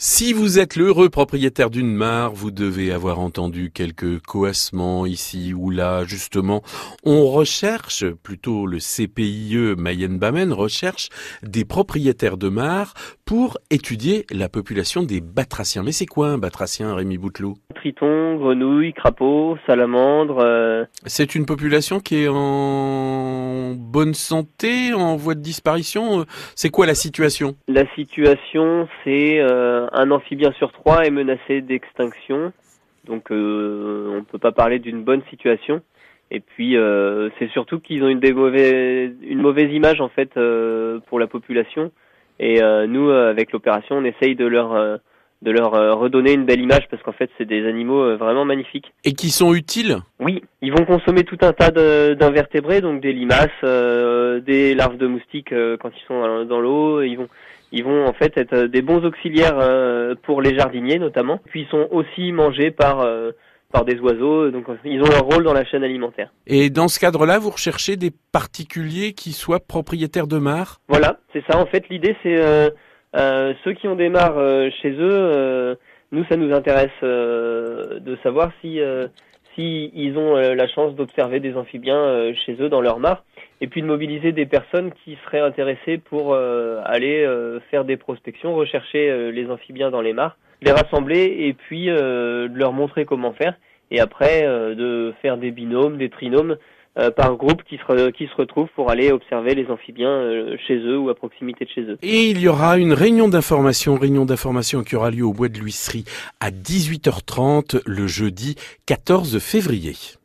Si vous êtes l'heureux propriétaire d'une mare, vous devez avoir entendu quelques coassements ici ou là. Justement, on recherche, plutôt le CPIE Mayenne-Bamène recherche des propriétaires de mares pour étudier la population des batraciens. Mais c'est quoi un batracien, Rémi Bouteloup? Triton, grenouilles, crapauds, salamandres. euh, C'est une population qui est en bonne santé, en voie de disparition. C'est quoi la situation? La situation, c'est euh, un amphibien sur trois est menacé d'extinction. Donc euh, on ne peut pas parler d'une bonne situation. Et puis euh, c'est surtout qu'ils ont une, une mauvaise image en fait euh, pour la population. Et euh, nous, euh, avec l'opération, on essaye de leur euh, de leur euh, redonner une belle image parce qu'en fait c'est des animaux euh, vraiment magnifiques. Et qui sont utiles? Oui, ils vont consommer tout un tas d'invertébrés, donc des limaces, euh, des larves de moustiques euh, quand ils sont dans- l'eau. Ils vont, ils vont en fait être des bons auxiliaires euh, pour les jardiniers notamment. Puis ils sont aussi mangés par par des oiseaux, donc ils ont un rôle dans la chaîne alimentaire. Et dans ce cadre-là, vous recherchez des particuliers qui soient propriétaires de mares? Voilà, c'est ça. En fait, l'idée c'est ceux qui ont des mares euh, chez eux. euh, nous, ça nous intéresse euh, de savoir si euh, ils ont euh, la chance d'observer des amphibiens euh, chez eux dans leur mare, et puis de mobiliser des personnes qui seraient intéressées pour euh, aller euh, faire des prospections, rechercher euh, les amphibiens dans les mares, les rassembler et puis euh, leur montrer comment faire, et après euh, de faire des binômes, des trinômes euh, par groupe qui se, qui retrouvent pour aller observer les amphibiens euh, chez eux ou à proximité de chez eux. Et il y aura une réunion d'information, réunion d'information qui aura lieu au Bois de l'Huisserie à 18h30 le jeudi 14 février.